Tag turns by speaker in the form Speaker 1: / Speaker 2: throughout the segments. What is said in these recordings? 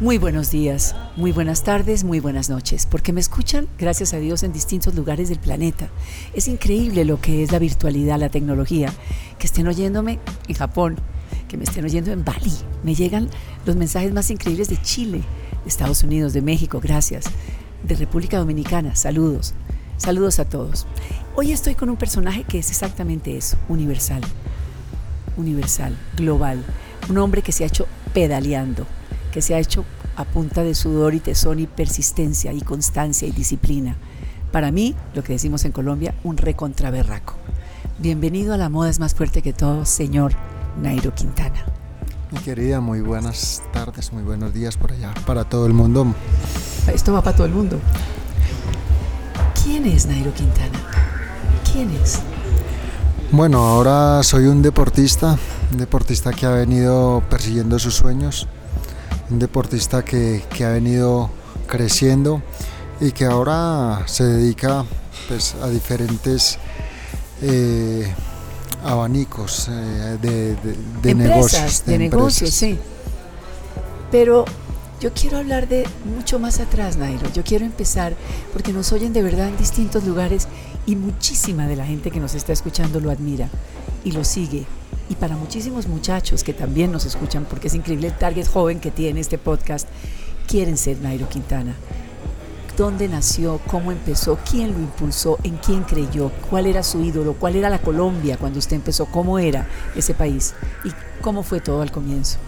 Speaker 1: Muy buenos días, muy buenas tardes, muy buenas noches, porque me escuchan, gracias a Dios, en distintos lugares del planeta. Es increíble lo que es la virtualidad, la tecnología, que estén oyéndome en Japón, que me estén oyendo en Bali. Me llegan los mensajes más increíbles de Chile, de Estados Unidos, de México, gracias, de República Dominicana, saludos, saludos a todos. Hoy estoy con un personaje que es exactamente eso, universal, universal, global, un hombre que se ha hecho pedaleando que se ha hecho a punta de sudor y tesón y persistencia y constancia y disciplina. Para mí, lo que decimos en Colombia, un recontraberraco. Bienvenido a La Moda es más fuerte que todo, señor Nairo Quintana.
Speaker 2: Mi querida, muy buenas tardes, muy buenos días por allá, para todo el mundo.
Speaker 1: Esto va para todo el mundo. ¿Quién es Nairo Quintana? ¿Quién es?
Speaker 2: Bueno, ahora soy un deportista, un deportista que ha venido persiguiendo sus sueños, un deportista que, ha venido creciendo y que ahora se dedica pues, a diferentes eh, abanicos eh, de, negocios.
Speaker 1: De, negocios, sí. Pero yo quiero hablar de mucho más atrás, Nairo. Yo quiero empezar porque nos oyen de verdad en distintos lugares y muchísima de la gente que nos está escuchando lo admira y lo sigue y para muchísimos muchachos que también nos escuchan, porque es increíble el target joven que tiene este podcast, quieren ser Nairo Quintana. ¿Dónde nació? ¿Cómo empezó? ¿Quién lo impulsó? ¿En quién creyó? ¿Cuál era su ídolo? ¿Cuál era la Colombia cuando usted empezó? ¿Cómo era ese país? ¿Y cómo fue todo al comienzo?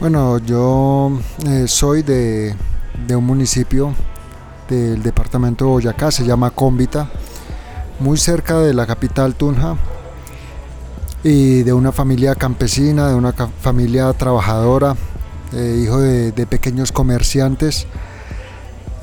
Speaker 2: Bueno, yo eh, soy de, de un municipio del departamento de Boyacá, se llama Cómbita, muy cerca de la capital Tunja, y de una familia campesina, de una familia trabajadora, eh, hijo de, pequeños comerciantes.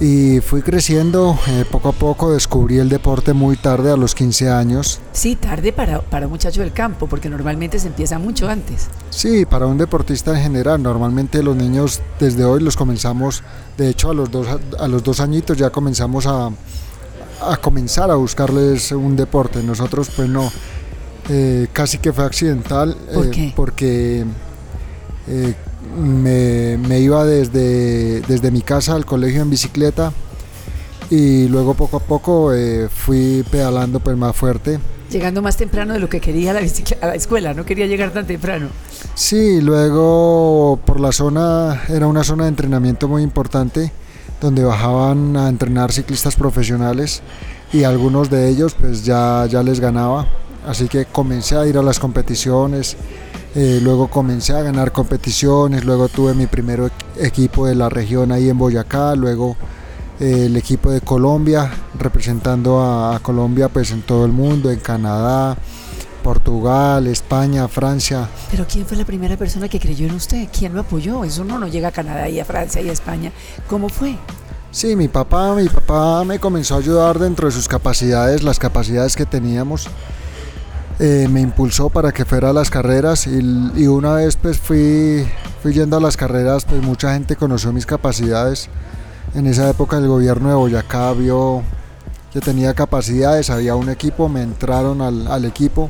Speaker 2: Y fui creciendo eh, poco a poco, descubrí el deporte muy tarde, a los 15 años.
Speaker 1: Sí, tarde para, para un muchacho del campo, porque normalmente se empieza mucho antes.
Speaker 2: Sí, para un deportista en general, normalmente los niños desde hoy los comenzamos, de hecho a los dos, a los dos añitos ya comenzamos a, a comenzar a buscarles un deporte. Nosotros pues no, eh, casi que fue accidental
Speaker 1: eh,
Speaker 2: porque eh, me, iba desde, desde mi casa al colegio en bicicleta y luego poco a poco fui pedalando pues más fuerte.
Speaker 1: Llegando más temprano de lo que quería la a la escuela, no quería llegar tan temprano.
Speaker 2: Sí, luego por la zona, era una zona de entrenamiento muy importante, donde bajaban a entrenar ciclistas profesionales y algunos de ellos pues ya, ya les ganaba Así que comencé a ir a las competiciones, eh, luego comencé a ganar competiciones, luego tuve mi primer equipo de la región ahí en Boyacá, luego eh, el equipo de Colombia, representando a, Colombia pues en todo el mundo, en Canadá, Portugal, España, Francia.
Speaker 1: Pero ¿quién fue la primera persona que creyó en usted? ¿Quién lo apoyó? Eso no, no llega a Canadá y a Francia y a España. ¿Cómo fue?
Speaker 2: Sí, mi papá, mi papá me comenzó a ayudar dentro de sus capacidades, las capacidades que teníamos. Eh, me impulsó para que fuera a las carreras y, una vez pues fui, fui yendo a las carreras, pues mucha gente conoció mis capacidades. En esa época el gobierno de Boyacá vio que tenía capacidades, había un equipo, me entraron al, equipo.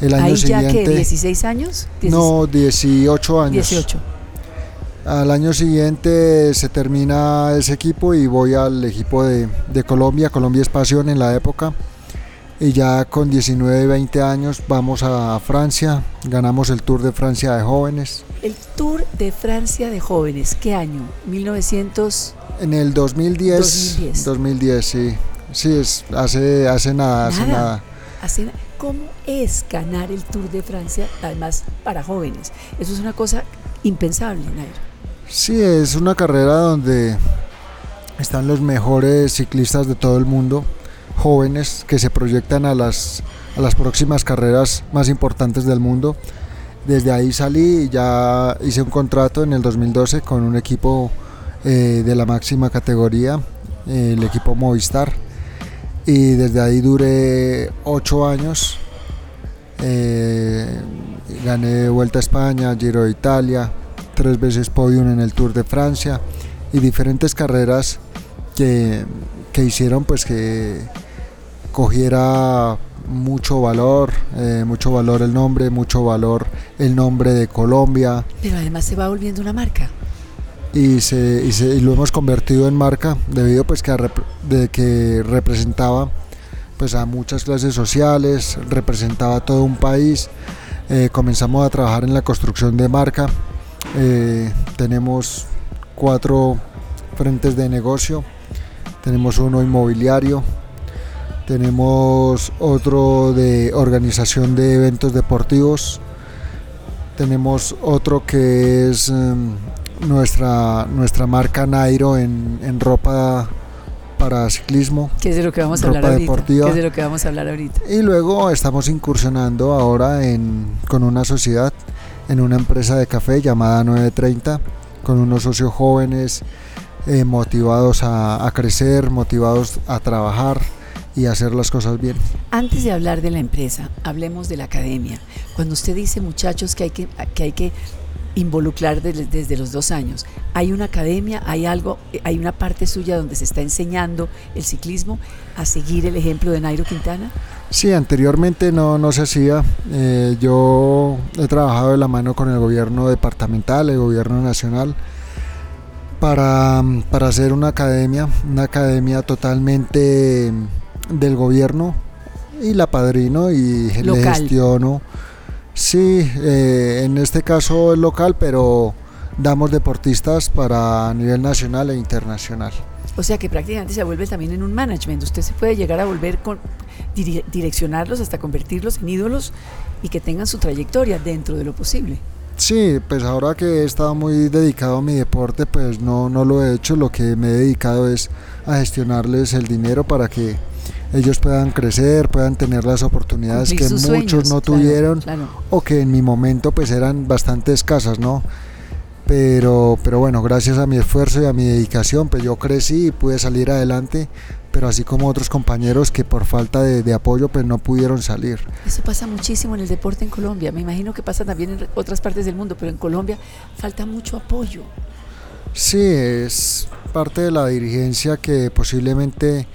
Speaker 1: El año siguiente, ya 16 años?
Speaker 2: No, 18 años.
Speaker 1: 18.
Speaker 2: Al año siguiente se termina ese equipo y voy al equipo de, de Colombia, Colombia Espación en la época y ya con 19, 20 años vamos a Francia, ganamos el Tour de Francia de jóvenes.
Speaker 1: El Tour de Francia de jóvenes, ¿qué año? 1900
Speaker 2: En el 2010. 2010. 2010, sí. Sí, es hace hace nada, hace nada.
Speaker 1: ¿Cómo es ganar el Tour de Francia además para jóvenes? Eso es una cosa impensable, Nairo.
Speaker 2: Sí, es una carrera donde están los mejores ciclistas de todo el mundo jóvenes que se proyectan a las, a las próximas carreras más importantes del mundo. Desde ahí salí y ya hice un contrato en el 2012 con un equipo eh, de la máxima categoría, el equipo Movistar. Y desde ahí duré ocho años. Eh, gané Vuelta a España, Giro de Italia, tres veces podium en el Tour de Francia y diferentes carreras que, que hicieron pues que cogiera mucho valor, eh, mucho valor el nombre, mucho valor el nombre de Colombia.
Speaker 1: Pero además se va volviendo una marca.
Speaker 2: y, se, y, se, y lo hemos convertido en marca debido pues que, a rep- de que representaba pues a muchas clases sociales, representaba a todo un país. Eh, comenzamos a trabajar en la construcción de marca. Eh, tenemos cuatro frentes de negocio. Tenemos uno inmobiliario, tenemos otro de organización de eventos deportivos, tenemos otro que es em, nuestra, nuestra marca Nairo en, en ropa para ciclismo.
Speaker 1: ¿Qué es de lo que vamos a
Speaker 2: Ropa
Speaker 1: hablar ahorita?
Speaker 2: deportiva.
Speaker 1: ¿Qué es de lo que vamos a hablar ahorita?
Speaker 2: Y luego estamos incursionando ahora en, con una sociedad en una empresa de café llamada 930, con unos socios jóvenes eh, motivados a, a crecer, motivados a trabajar y a hacer las cosas bien.
Speaker 1: Antes de hablar de la empresa, hablemos de la academia. Cuando usted dice, muchachos, que hay que, que, hay que involucrar desde, desde los dos años, ¿hay una academia, hay algo, hay una parte suya donde se está enseñando el ciclismo a seguir el ejemplo de Nairo Quintana?
Speaker 2: Sí, anteriormente no, no se hacía. Eh, yo he trabajado de la mano con el gobierno departamental, el gobierno nacional, para, para hacer una academia, una academia totalmente del gobierno y la padrino y le gestiono. Sí, eh, en este caso es local, pero damos deportistas para a nivel nacional e internacional.
Speaker 1: O sea que prácticamente se vuelve también en un management. Usted se puede llegar a volver con dire- direccionarlos hasta convertirlos en ídolos y que tengan su trayectoria dentro de lo posible.
Speaker 2: Sí, pues ahora que he estado muy dedicado a mi deporte, pues no, no lo he hecho. Lo que me he dedicado es a gestionarles el dinero para que ellos puedan crecer, puedan tener las oportunidades
Speaker 1: Cumplir
Speaker 2: que muchos
Speaker 1: sueños,
Speaker 2: no
Speaker 1: claro,
Speaker 2: tuvieron
Speaker 1: claro.
Speaker 2: o que en mi momento pues eran bastante escasas, ¿no? Pero, pero bueno, gracias a mi esfuerzo y a mi dedicación, pues yo crecí y pude salir adelante, pero así como otros compañeros que por falta de, de apoyo pues no pudieron salir.
Speaker 1: Eso pasa muchísimo en el deporte en Colombia. Me imagino que pasa también en otras partes del mundo, pero en Colombia falta mucho apoyo.
Speaker 2: Sí, es parte de la dirigencia que posiblemente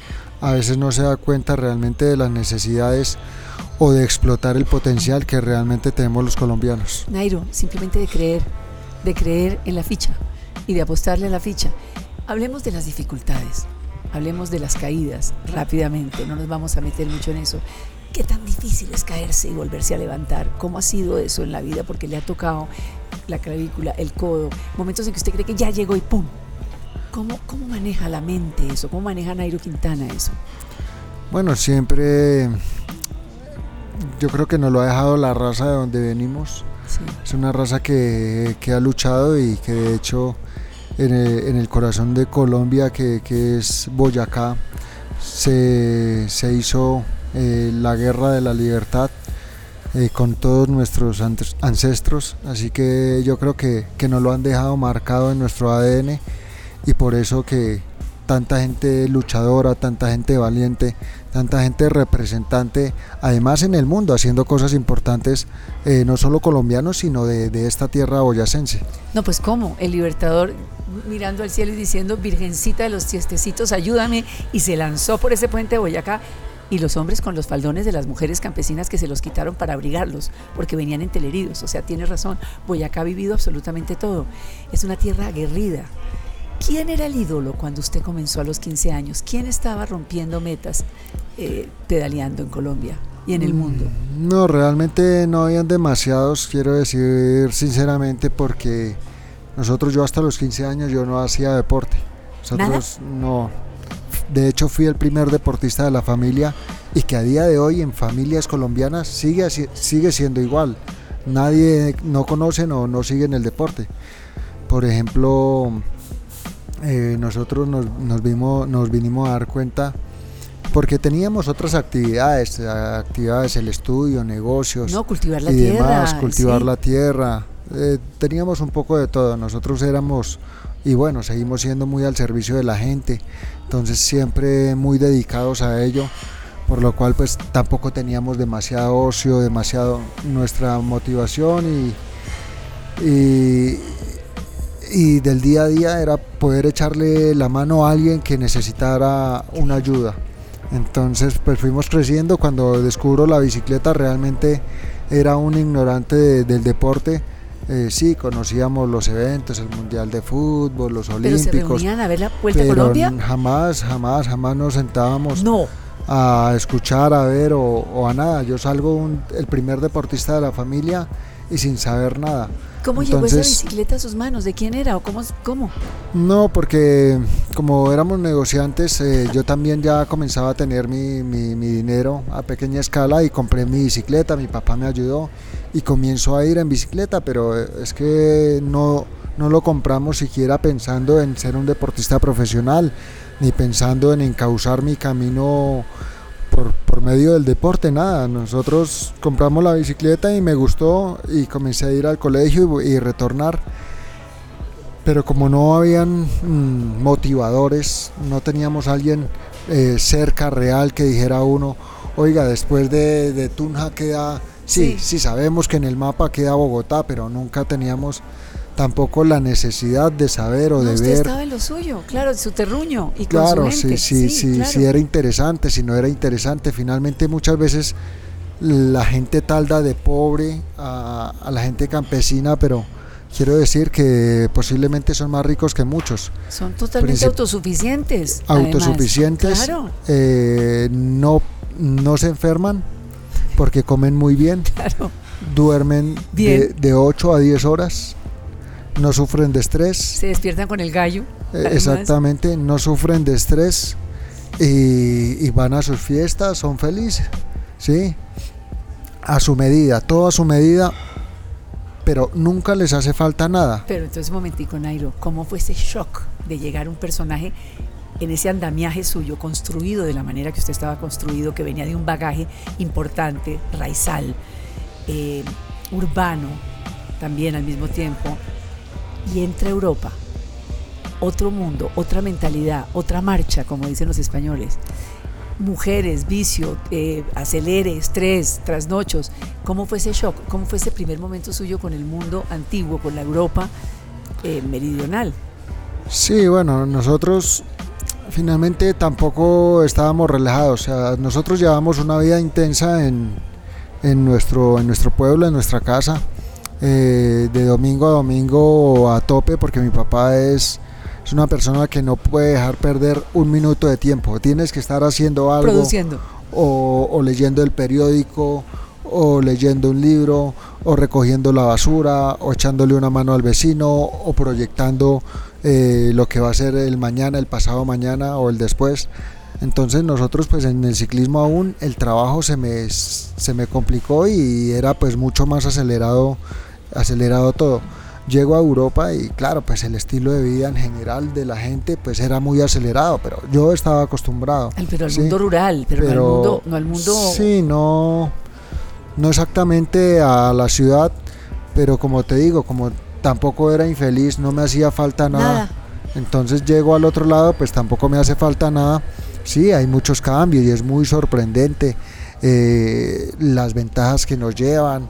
Speaker 2: a veces no se da cuenta realmente de las necesidades o de explotar el potencial que realmente tenemos los colombianos.
Speaker 1: Nairo, simplemente de creer, de creer en la ficha y de apostarle a la ficha. Hablemos de las dificultades, hablemos de las caídas rápidamente, no nos vamos a meter mucho en eso. ¿Qué tan difícil es caerse y volverse a levantar? ¿Cómo ha sido eso en la vida? Porque le ha tocado la clavícula, el codo, momentos en que usted cree que ya llegó y ¡pum! ¿Cómo, cómo maneja la mente eso? ¿Cómo maneja Nairo Quintana eso?
Speaker 2: Bueno, siempre yo creo que nos lo ha dejado la raza de donde venimos.
Speaker 1: Sí.
Speaker 2: Es una raza que, que ha luchado y que de hecho en el, corazón de Colombia, que, que es Boyacá, se, se hizo eh, la guerra de la libertad eh, con todos nuestros ancestros. Así que yo creo que, que lo han dejado marcado en nuestro ADN y por eso que tanta gente luchadora, tanta gente valiente, tanta gente representante, además en el mundo, haciendo cosas importantes, eh, no solo colombianos, sino de, esta tierra boyacense.
Speaker 1: No, pues cómo, el libertador mirando al cielo y diciendo, Virgencita de los tiestecitos, ayúdame, y se lanzó por ese puente de Boyacá, y los hombres con los faldones de las mujeres campesinas que se los quitaron para abrigarlos, porque venían enteleridos, o sea, tiene razón, Boyacá ha vivido absolutamente todo, es una tierra aguerrida. ¿Quién era el ídolo cuando usted comenzó a los 15 años? ¿Quién estaba rompiendo metas eh, pedaleando en Colombia y en el mundo?
Speaker 2: No, realmente no habían demasiados, quiero decir sinceramente, porque nosotros, yo hasta los 15 años, yo no hacía deporte. Nosotros no. De hecho, fui el primer deportista de la familia y que a día de hoy en familias colombianas sigue, así- sigue siendo igual. Nadie no conoce o no sigue en el deporte. Por ejemplo, eh, nosotros nos, nos, vimos, nos vinimos a dar cuenta porque teníamos otras actividades, actividades, el estudio, negocios
Speaker 1: No, cultivar la
Speaker 2: y
Speaker 1: tierra.
Speaker 2: demás, cultivar
Speaker 1: sí.
Speaker 2: la tierra. Eh, teníamos un poco de todo. Nosotros éramos, y bueno, seguimos siendo muy al servicio de la gente, entonces siempre muy dedicados a ello, por lo cual pues tampoco teníamos demasiado ocio, demasiado nuestra motivación y, y, y del día a día era poder echarle la mano a alguien que necesitara una ayuda. Entonces pues fuimos creciendo, cuando descubro la bicicleta realmente era un ignorante de- del deporte eh, sí, conocíamos los eventos, el Mundial de Fútbol, los
Speaker 1: ¿Pero se
Speaker 2: Olímpicos,
Speaker 1: reunían a ver la Vuelta a
Speaker 2: pero
Speaker 1: Colombia?
Speaker 2: jamás, jamás, jamás nos sentábamos
Speaker 1: No.
Speaker 2: a escuchar, a ver o, o a nada. Yo salgo un- el primer deportista de la familia y sin saber nada.
Speaker 1: ¿Cómo llegó esa bicicleta a sus manos? ¿De quién era o cómo? cómo?
Speaker 2: No, porque como éramos negociantes, eh, yo también ya comenzaba a tener mi, mi- mi dinero a pequeña escala y compré mi bicicleta, mi papá me ayudó y comienzo a ir en bicicleta, pero eh, es que no, no lo compramos siquiera pensando en ser un deportista profesional, ni pensando en encauzar mi camino por, medio del deporte, nada. Nosotros compramos la bicicleta y me gustó y comencé a ir al colegio y, y retornar pero como no habían mm, motivadores, no teníamos alguien eh, cerca, real, que dijera uno, oiga, después de, de Tunja queda, sí,
Speaker 1: Sí.
Speaker 2: sí, sabemos que en el mapa queda Bogotá, pero nunca teníamos tampoco la necesidad de saber o
Speaker 1: No,
Speaker 2: de
Speaker 1: usted
Speaker 2: ver.
Speaker 1: estaba en lo suyo, claro, en su terruño y con
Speaker 2: Claro,
Speaker 1: su
Speaker 2: sí, sí, sí,
Speaker 1: claro.
Speaker 2: sí era interesante, si no era interesante. Finalmente muchas veces la gente talda de pobre a, a la gente campesina, pero quiero decir que posiblemente son más ricos que muchos.
Speaker 1: Son totalmente
Speaker 2: Princip-
Speaker 1: autosuficientes. además.
Speaker 2: Autosuficientes,
Speaker 1: Claro,
Speaker 2: eh, no, no se enferman porque comen muy bien,
Speaker 1: claro.
Speaker 2: duermen de, de 8 a 10 horas, no sufren de estrés.
Speaker 1: Se despiertan con el gallo.
Speaker 2: Eh. Exactamente, no sufren de estrés y, y van a sus fiestas, son felices, ¿sí? A su medida, todo a su medida, pero nunca les hace falta nada.
Speaker 1: Pero entonces, un momentico, Nairo, ¿cómo fue ese shock de llegar un personaje en ese andamiaje suyo, construido de la manera que usted estaba construido, que venía de un bagaje importante, raizal, eh, urbano, también al mismo tiempo, y entra Europa? Otro mundo, otra mentalidad, otra marcha, como dicen los españoles. Mujeres, vicio, eh, acelere, estrés, trasnochos. ¿Cómo fue ese shock? ¿Cómo fue ese primer momento suyo con el mundo antiguo, con la Europa eh, meridional?
Speaker 2: Sí, bueno, nosotros finalmente tampoco estábamos relajados, o sea, nosotros llevamos una vida intensa en, en, nuestro, en nuestro pueblo, en nuestra casa, eh, de domingo a domingo a tope, porque mi papá es, es una persona que no puede dejar perder un minuto de tiempo, tienes que estar haciendo algo
Speaker 1: Produciendo.
Speaker 2: o, o leyendo el periódico o leyendo un libro o recogiendo la basura o echándole una mano al vecino o proyectando eh, lo que va a ser el mañana, el pasado mañana o el después. Entonces nosotros pues en el ciclismo aún el trabajo se me, se me complicó y era pues mucho más acelerado, acelerado todo. Llego a Europa y claro, pues el estilo de vida en general de la gente pues era muy acelerado, pero yo estaba acostumbrado.
Speaker 1: Pero al
Speaker 2: Sí,
Speaker 1: mundo rural, pero, no al mundo, no al mundo
Speaker 2: Sí, no, no exactamente a la ciudad, pero como te digo, como tampoco era infeliz, no me hacía falta nada.
Speaker 1: nada.
Speaker 2: Entonces llego al otro lado, pues tampoco me hace falta nada. Sí, hay muchos cambios y es muy sorprendente eh, las ventajas que nos llevan,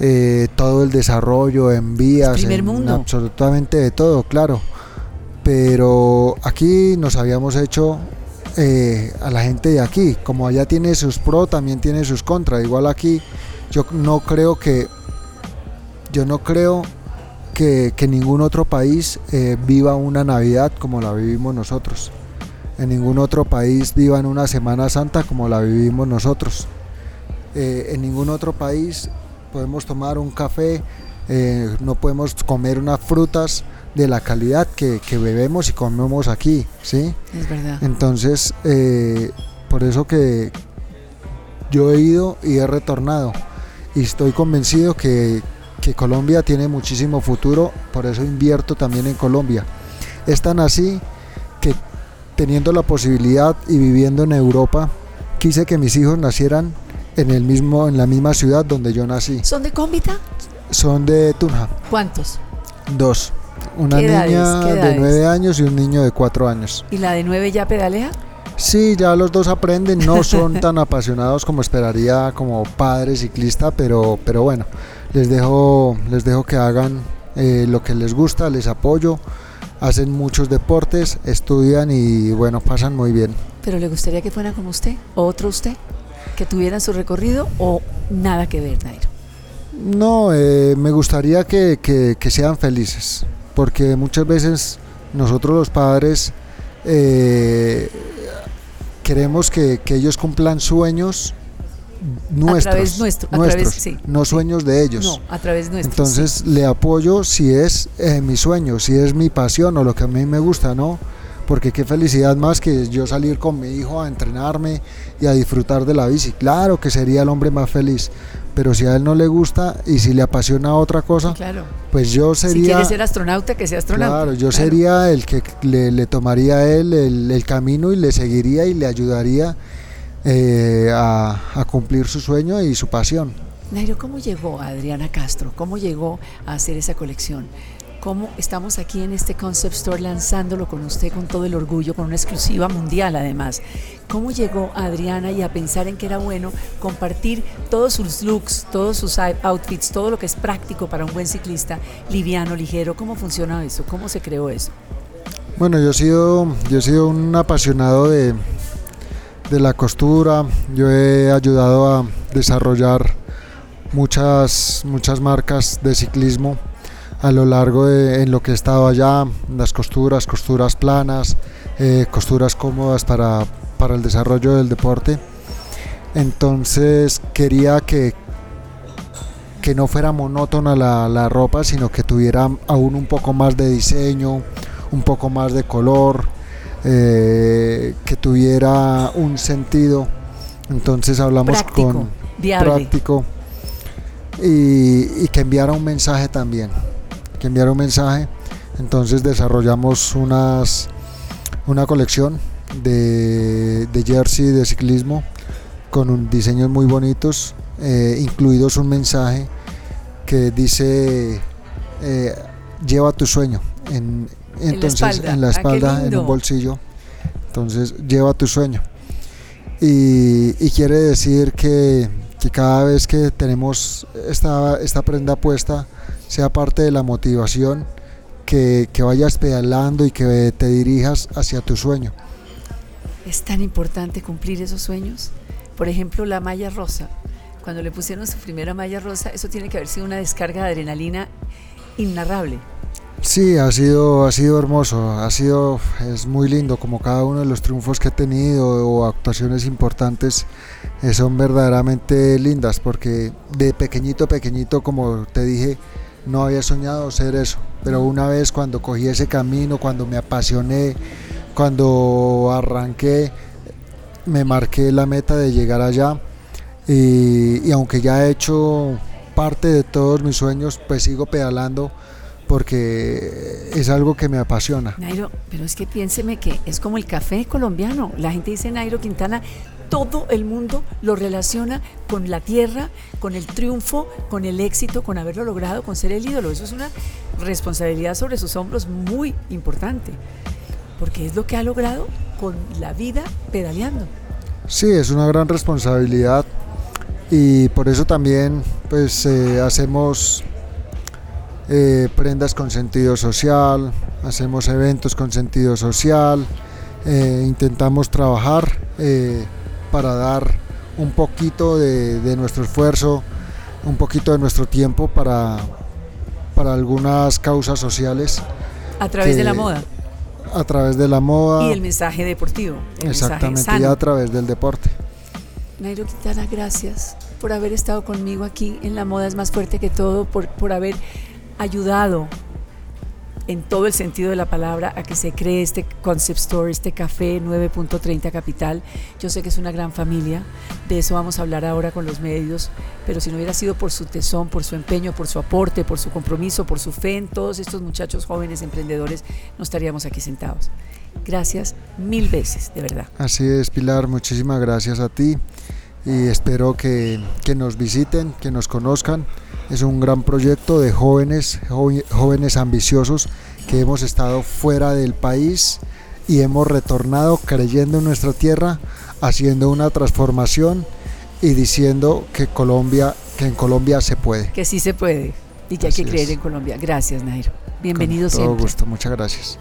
Speaker 2: eh, todo el desarrollo en vías, en
Speaker 1: mundo.
Speaker 2: absolutamente de todo, claro. Pero aquí nos habíamos hecho eh, a la gente de aquí, como allá tiene sus pros, también tiene sus contras. Igual aquí, yo no creo que, yo no creo que, que ningún otro país eh, viva una Navidad como la vivimos nosotros. En ningún otro país vivan una Semana Santa como la vivimos nosotros. Eh, en ningún otro país podemos tomar un café, eh, no podemos comer unas frutas de la calidad que, que bebemos y comemos aquí, ¿sí?
Speaker 1: Es verdad.
Speaker 2: Entonces, eh, por eso que yo he ido y he retornado. Y estoy convencido que, que Colombia tiene muchísimo futuro, por eso invierto también en Colombia. Es tan así que teniendo la posibilidad y viviendo en Europa, quise que mis hijos nacieran en, el mismo, en la misma ciudad donde yo nací.
Speaker 1: ¿Son de Cómbita?
Speaker 2: Son de Tunja,
Speaker 1: ¿Cuántos?
Speaker 2: dos. Una niña
Speaker 1: ¿Qué
Speaker 2: de nueve años y un niño de cuatro años.
Speaker 1: ¿Y la de nueve ya pedalea?
Speaker 2: Sí, ya los dos aprenden, no son tan apasionados como esperaría como padre ciclista, pero, pero bueno, les dejo, les dejo que hagan eh, lo que les gusta, les apoyo, hacen muchos deportes, estudian y bueno, pasan muy bien.
Speaker 1: ¿Pero le gustaría que fueran como usted? ¿O otro usted? ¿Que tuvieran su recorrido o nada que ver, Nairo?
Speaker 2: No, eh, me gustaría que, que, que, sean felices, porque muchas veces nosotros los padres eh, queremos que, que, ellos cumplan sueños nuestros,
Speaker 1: a través nuestro, a
Speaker 2: nuestros
Speaker 1: través, sí,
Speaker 2: no
Speaker 1: sí.
Speaker 2: sueños de ellos.
Speaker 1: No, a través nuestro.
Speaker 2: Entonces
Speaker 1: sí.
Speaker 2: le apoyo si es eh, mi sueño, si es mi pasión o lo que a mí me gusta, ¿no? Porque qué felicidad más que yo salir con mi hijo a entrenarme y a disfrutar de la bici. Claro que sería el hombre más feliz, pero si a él no le gusta y si le apasiona otra cosa,
Speaker 1: claro.
Speaker 2: pues yo sería...
Speaker 1: Si quiere ser astronauta, que sea astronauta.
Speaker 2: Claro, yo
Speaker 1: claro.
Speaker 2: sería el que le, le tomaría a él el, el, camino y le seguiría y le ayudaría eh, a, a cumplir su sueño y su pasión.
Speaker 1: Nairo, ¿cómo llegó a Adriana Castro? ¿Cómo llegó a hacer esa colección? Cómo estamos aquí en este Concept Store lanzándolo con usted con todo el orgullo, con una exclusiva mundial además. ¿Cómo llegó Adriana y a pensar en que era bueno compartir todos sus looks, todos sus outfits, todo lo que es práctico para un buen ciclista, liviano, ligero? ¿Cómo funciona eso? ¿Cómo se creó eso?
Speaker 2: Bueno, yo he sido, yo he sido un apasionado de, de la costura, yo he ayudado a desarrollar muchas, muchas marcas de ciclismo a lo largo de en lo que he estado allá, las costuras, costuras planas, eh, costuras cómodas para, para, el desarrollo del deporte. Entonces quería que, que no fuera monótona la, la, ropa, sino que tuviera aún un poco más de diseño, un poco más de color, eh, que tuviera un sentido. Entonces hablamos
Speaker 1: práctico,
Speaker 2: con
Speaker 1: viable.
Speaker 2: práctico y, y que enviara un mensaje también que enviar un mensaje. Entonces desarrollamos unas, una colección de, de jersey de ciclismo con un, diseños muy bonitos, eh, incluidos un mensaje que dice eh, lleva tu sueño. En, entonces
Speaker 1: en la espalda,
Speaker 2: en, la espalda ah, en un bolsillo. Entonces lleva tu sueño. Y, y quiere decir que, que, cada vez que tenemos esta, esta prenda puesta, sea parte de la motivación que, que, vayas pedalando y que te dirijas hacia tu sueño.
Speaker 1: Es tan importante cumplir esos sueños. Por ejemplo, la malla rosa. Cuando le pusieron su primera malla rosa, eso tiene que haber sido una descarga de adrenalina inarrable.
Speaker 2: Sí, ha sido, ha sido hermoso, ha sido, es muy lindo, como cada uno de los triunfos que he tenido o actuaciones importantes eh, son verdaderamente lindas, porque de pequeñito, pequeñito, como te dije, no había soñado ser eso, pero una vez cuando cogí ese camino, cuando me apasioné, cuando arranqué, me marqué la meta de llegar allá y, y, aunque ya he hecho parte de todos mis sueños, pues sigo pedalando porque es algo que me apasiona.
Speaker 1: Nairo, pero es que piénseme que es como el café colombiano. La gente dice Nairo Quintana, todo el mundo lo relaciona con la tierra, con el triunfo, con el éxito, con haberlo logrado, con ser el ídolo. Eso es una responsabilidad sobre sus hombros muy importante, porque es lo que ha logrado con la vida pedaleando.
Speaker 2: Sí, es una gran responsabilidad y por eso también pues eh, hacemos eh, prendas con sentido social, hacemos eventos con sentido social, eh, intentamos trabajar eh, para dar un poquito de, de, nuestro esfuerzo, un poquito de nuestro tiempo para, para algunas causas sociales.
Speaker 1: A través que, de la moda.
Speaker 2: A través de la moda.
Speaker 1: Y el mensaje deportivo. El
Speaker 2: exactamente,
Speaker 1: mensaje
Speaker 2: y a través del deporte.
Speaker 1: Nairo Quintana, gracias por haber estado conmigo aquí en La Moda es más fuerte que todo, por, por haber ayudado en todo el sentido de la palabra a que se cree este concept store, este café 9.30 Capital. Yo sé que es una gran familia, de eso vamos a hablar ahora con los medios, pero si no hubiera sido por su tesón, por su empeño, por su aporte, por su compromiso, por su fe en todos estos muchachos jóvenes emprendedores, no estaríamos aquí sentados. Gracias mil veces, de verdad.
Speaker 2: Así es, Pilar, muchísimas gracias a ti y espero que, que nos visiten, que nos conozcan. Es un gran proyecto de jóvenes, jóvenes ambiciosos que hemos estado fuera del país y hemos retornado creyendo en nuestra tierra, haciendo una transformación y diciendo que Colombia, que en Colombia se puede.
Speaker 1: Que sí se puede y que Así hay que creer es. en Colombia. Gracias, Nairo. Bienvenido
Speaker 2: Con todo
Speaker 1: siempre.
Speaker 2: gusto, muchas gracias.